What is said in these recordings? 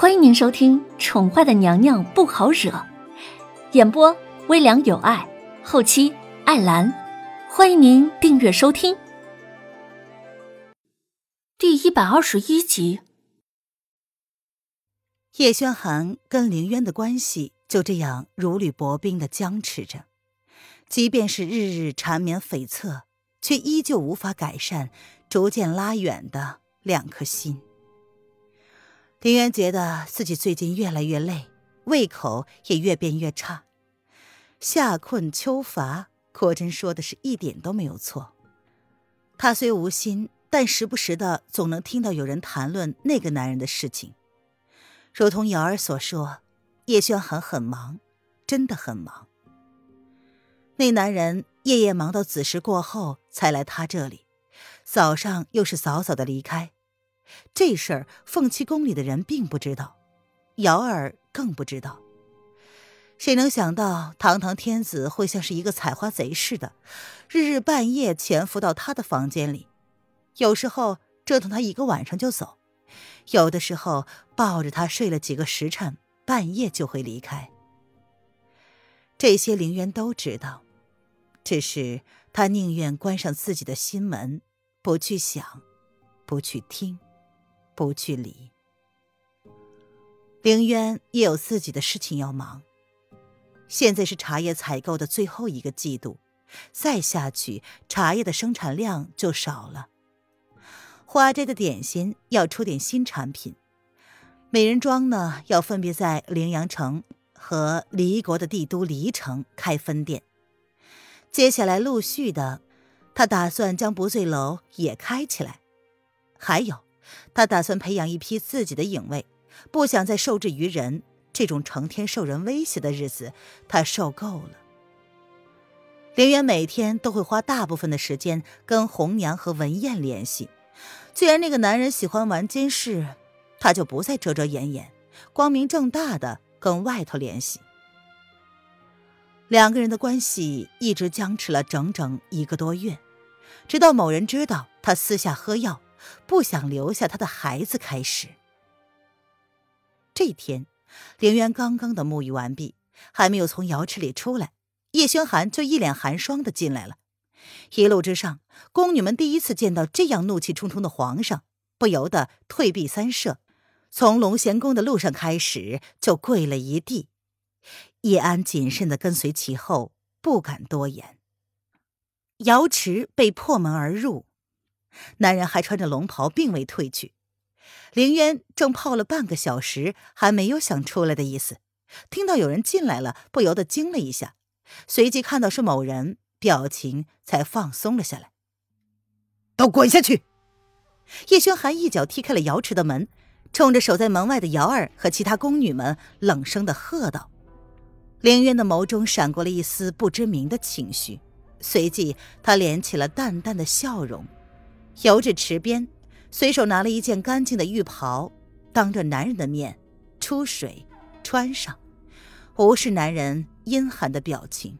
欢迎您收听《宠坏的娘娘不好惹》，演播微凉有爱，后期艾兰。欢迎您订阅收听。第一百二十一集，叶轩寒跟凌渊的关系就这样如履薄冰的僵持着，即便是日日缠绵悱恻，却依旧无法改善逐渐拉远的两颗心。林渊觉得自己最近越来越累，胃口也越变越差。夏困秋乏，果真说的是一点都没有错。他虽无心，但时不时的总能听到有人谈论那个男人的事情。如同瑶儿所说，叶轩寒很忙，真的很忙。那男人夜夜忙到子时过后才来他这里，早上又是早早的离开。这事儿，凤栖宫里的人并不知道，瑶儿更不知道。谁能想到，堂堂天子会像是一个采花贼似的，日日半夜潜伏到他的房间里，有时候折腾他一个晚上就走，有的时候抱着他睡了几个时辰，半夜就会离开。这些凌渊都知道，只是他宁愿关上自己的心门，不去想，不去听。不去理，凌渊也有自己的事情要忙。现在是茶叶采购的最后一个季度，再下去茶叶的生产量就少了。花斋的点心要出点新产品，美人庄呢要分别在凌阳城和离国的帝都黎城开分店。接下来陆续的，他打算将不醉楼也开起来，还有。他打算培养一批自己的影卫，不想再受制于人。这种成天受人威胁的日子，他受够了。林渊每天都会花大部分的时间跟红娘和文燕联系。既然那个男人喜欢玩监视，他就不再遮遮掩掩，光明正大的跟外头联系。两个人的关系一直僵持了整整一个多月，直到某人知道他私下喝药。不想留下他的孩子。开始，这天，凌渊刚刚的沐浴完毕，还没有从瑶池里出来，叶轩寒就一脸寒霜的进来了。一路之上，宫女们第一次见到这样怒气冲冲的皇上，不由得退避三舍，从龙贤宫的路上开始就跪了一地。叶安谨慎的跟随其后，不敢多言。瑶池被破门而入。男人还穿着龙袍，并未退去。凌渊正泡了半个小时，还没有想出来的意思。听到有人进来了，不由得惊了一下，随即看到是某人，表情才放松了下来。都滚下去！叶轩寒一脚踢开了瑶池的门，冲着守在门外的瑶儿和其他宫女们冷声的喝道。凌渊的眸中闪过了一丝不知名的情绪，随即他敛起了淡淡的笑容。游至池边，随手拿了一件干净的浴袍，当着男人的面出水穿上，无视男人阴寒的表情。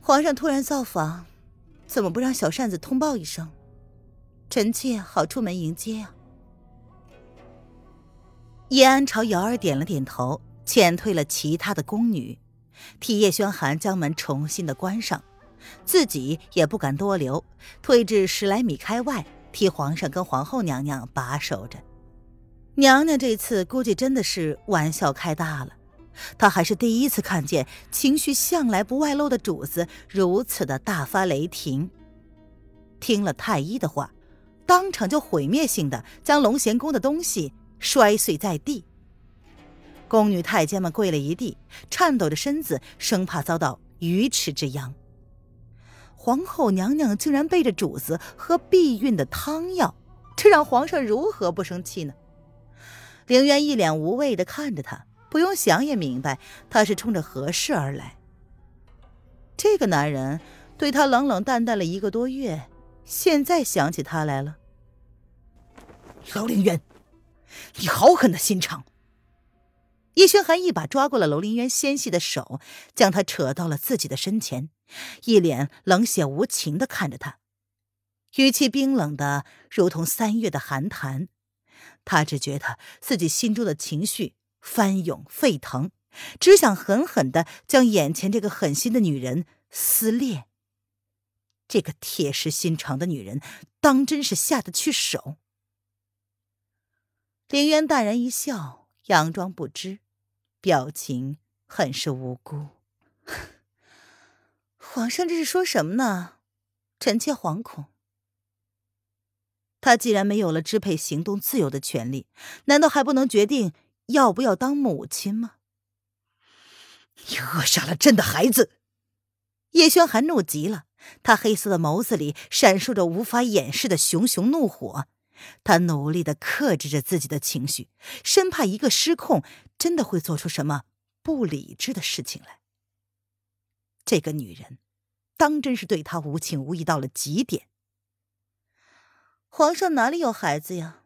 皇上突然造访，怎么不让小扇子通报一声，臣妾好出门迎接啊？叶安朝瑶儿点了点头，遣退了其他的宫女，替叶轩寒将门重新的关上。自己也不敢多留，退至十来米开外，替皇上跟皇后娘娘把守着。娘娘这次估计真的是玩笑开大了，她还是第一次看见情绪向来不外露的主子如此的大发雷霆。听了太医的话，当场就毁灭性的将龙贤宫的东西摔碎在地。宫女太监们跪了一地，颤抖着身子，生怕遭到鱼池之殃。皇后娘娘竟然背着主子喝避孕的汤药，这让皇上如何不生气呢？凌渊一脸无畏的看着他，不用想也明白他是冲着何事而来。这个男人对他冷冷淡淡了一个多月，现在想起他来了。楼凌渊，你好狠的心肠！叶轩寒一把抓过了楼凌渊纤细的手，将他扯到了自己的身前，一脸冷血无情的看着他，语气冰冷的如同三月的寒潭。他只觉得自己心中的情绪翻涌沸腾，只想狠狠的将眼前这个狠心的女人撕裂。这个铁石心肠的女人，当真是下得去手。凌渊淡然一笑，佯装不知，表情很是无辜。皇上这是说什么呢？臣妾惶恐。他既然没有了支配行动自由的权利，难道还不能决定要不要当母亲吗？你扼杀了朕的孩子！叶轩寒怒极了，他黑色的眸子里闪烁着无法掩饰的熊熊怒火。他努力的克制着自己的情绪，生怕一个失控，真的会做出什么不理智的事情来。这个女人，当真是对他无情无义到了极点。皇上哪里有孩子呀？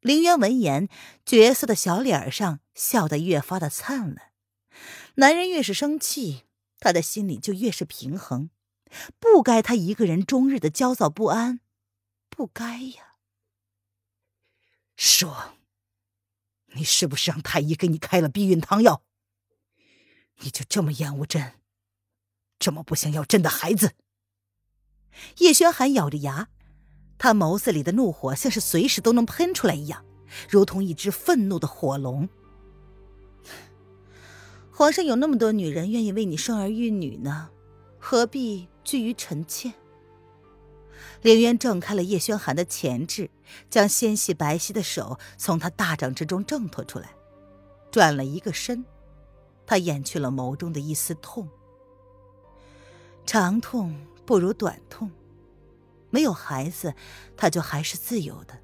凌渊闻言，绝色的小脸上笑得越发的灿烂。男人越是生气，他的心里就越是平衡。不该他一个人终日的焦躁不安，不该呀。说，你是不是让太医给你开了避孕汤药？你就这么厌恶朕，这么不想要朕的孩子？叶轩寒咬着牙。他眸子里的怒火像是随时都能喷出来一样，如同一只愤怒的火龙。皇上有那么多女人愿意为你生儿育女呢，何必拘于臣妾？凌渊挣开了叶轩寒的钳制，将纤细白皙的手从他大掌之中挣脱出来，转了一个身，他掩去了眸中的一丝痛。长痛不如短痛。没有孩子，他就还是自由的，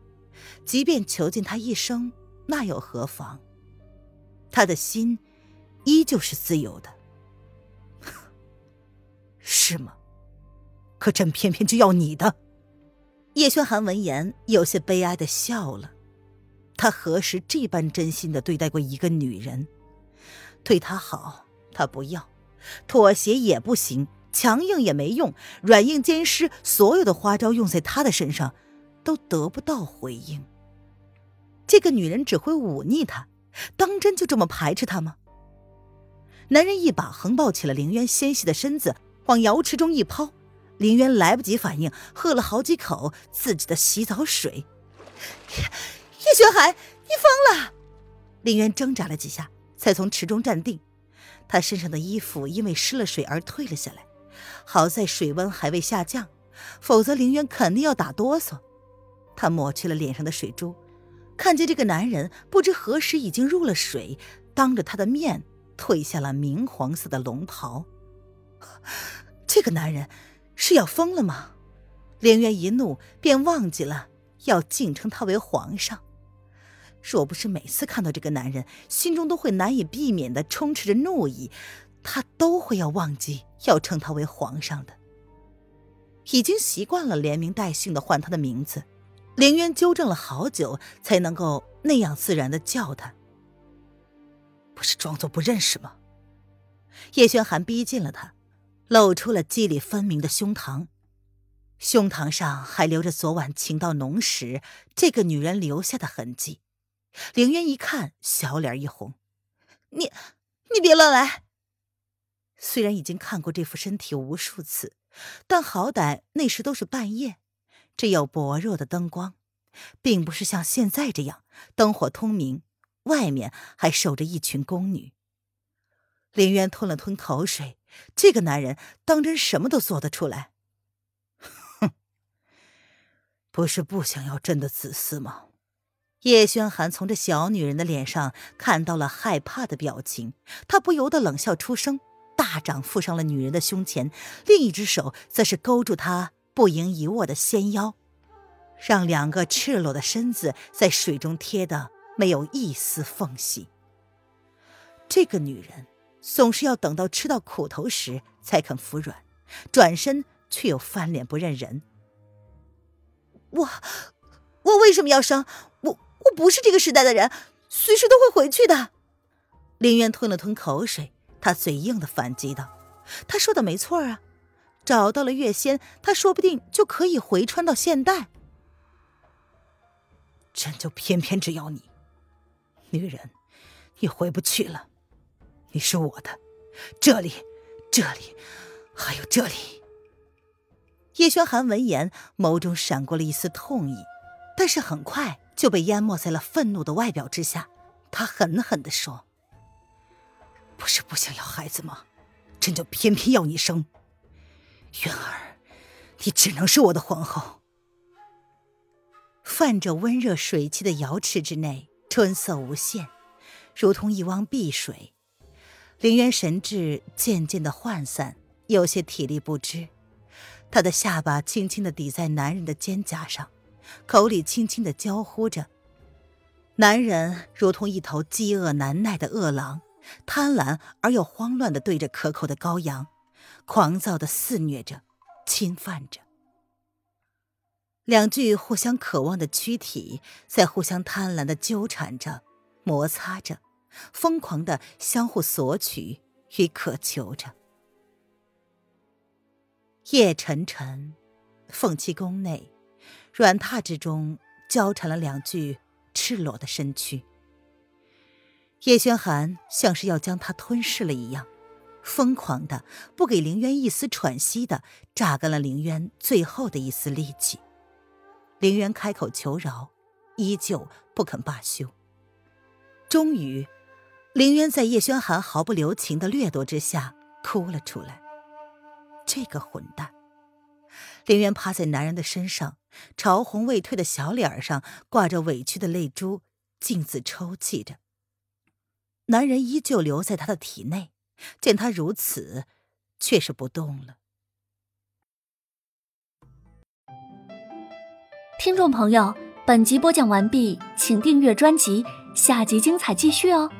即便囚禁他一生，那又何妨？他的心依旧是自由的，是吗？可朕偏偏就要你的。叶轩寒闻言，有些悲哀的笑了。他何时这般真心的对待过一个女人？对她好，他不要；妥协也不行。强硬也没用，软硬兼施，所有的花招用在他的身上，都得不到回应。这个女人只会忤逆他，当真就这么排斥他吗？男人一把横抱起了凌渊纤细的身子，往瑶池中一抛，凌渊来不及反应，喝了好几口自己的洗澡水。叶轩寒，你疯了！凌渊挣扎了几下，才从池中站定，他身上的衣服因为湿了水而退了下来。好在水温还未下降，否则凌渊肯定要打哆嗦。他抹去了脸上的水珠，看见这个男人不知何时已经入了水，当着他的面褪下了明黄色的龙袍。这个男人是要疯了吗？凌渊一怒便忘记了要敬称他为皇上。若不是每次看到这个男人，心中都会难以避免的充斥着怒意。他都会要忘记要称他为皇上的，已经习惯了连名带姓的唤他的名字。凌渊纠正了好久，才能够那样自然的叫他。不是装作不认识吗？叶轩寒逼近了他，露出了肌理分明的胸膛，胸膛上还留着昨晚情到浓时这个女人留下的痕迹。凌渊一看，小脸一红：“你，你别乱来！”虽然已经看过这副身体无数次，但好歹那时都是半夜，只有薄弱的灯光，并不是像现在这样灯火通明，外面还守着一群宫女。林渊吞了吞口水，这个男人当真什么都做得出来？哼，不是不想要朕的子嗣吗？叶轩寒从这小女人的脸上看到了害怕的表情，他不由得冷笑出声。大掌附上了女人的胸前，另一只手则是勾住她不盈一握的纤腰，让两个赤裸的身子在水中贴的没有一丝缝隙。这个女人总是要等到吃到苦头时才肯服软，转身却又翻脸不认人。我，我为什么要生？我我不是这个时代的人，随时都会回去的。林渊吞了吞口水。他嘴硬的反击道：“他说的没错啊，找到了月仙，他说不定就可以回穿到现代。”朕就偏偏只要你。女人，你回不去了，你是我的，这里，这里，还有这里。叶轩寒闻言，眸中闪过了一丝痛意，但是很快就被淹没在了愤怒的外表之下。他狠狠地说：“不是不想要孩子吗？朕就偏偏要你生。渊儿，你只能是我的皇后。”泛着温热水汽的瑶池之内，春色无限，如同一汪碧水。凌渊神智渐渐的涣散，有些体力不支。他的下巴轻轻的抵在男人的肩胛上，口里轻轻的娇呼着。男人如同一头饥饿难耐的饿狼，贪婪而又慌乱的对着可口的羔羊，狂躁的肆虐着，侵犯着。两具互相渴望的躯体在互相贪婪的纠缠着、摩擦着，疯狂的相互索取与渴求着。夜沉沉，凤栖宫内，软榻之中交缠了两具赤裸的身躯。叶轩寒像是要将他吞噬了一样，疯狂的不给凌渊一丝喘息的榨干了凌渊最后的一丝力气。凌渊开口求饶，依旧不肯罢休。终于，凌渊在叶轩寒毫不留情的掠夺之下哭了出来。这个混蛋！凌渊趴在男人的身上，潮红未退的小脸上挂着委屈的泪珠，径自抽泣着。男人依旧留在他的体内，见他如此，却是不动了。听众朋友，本集播讲完毕，请订阅专辑，下集精彩继续哦。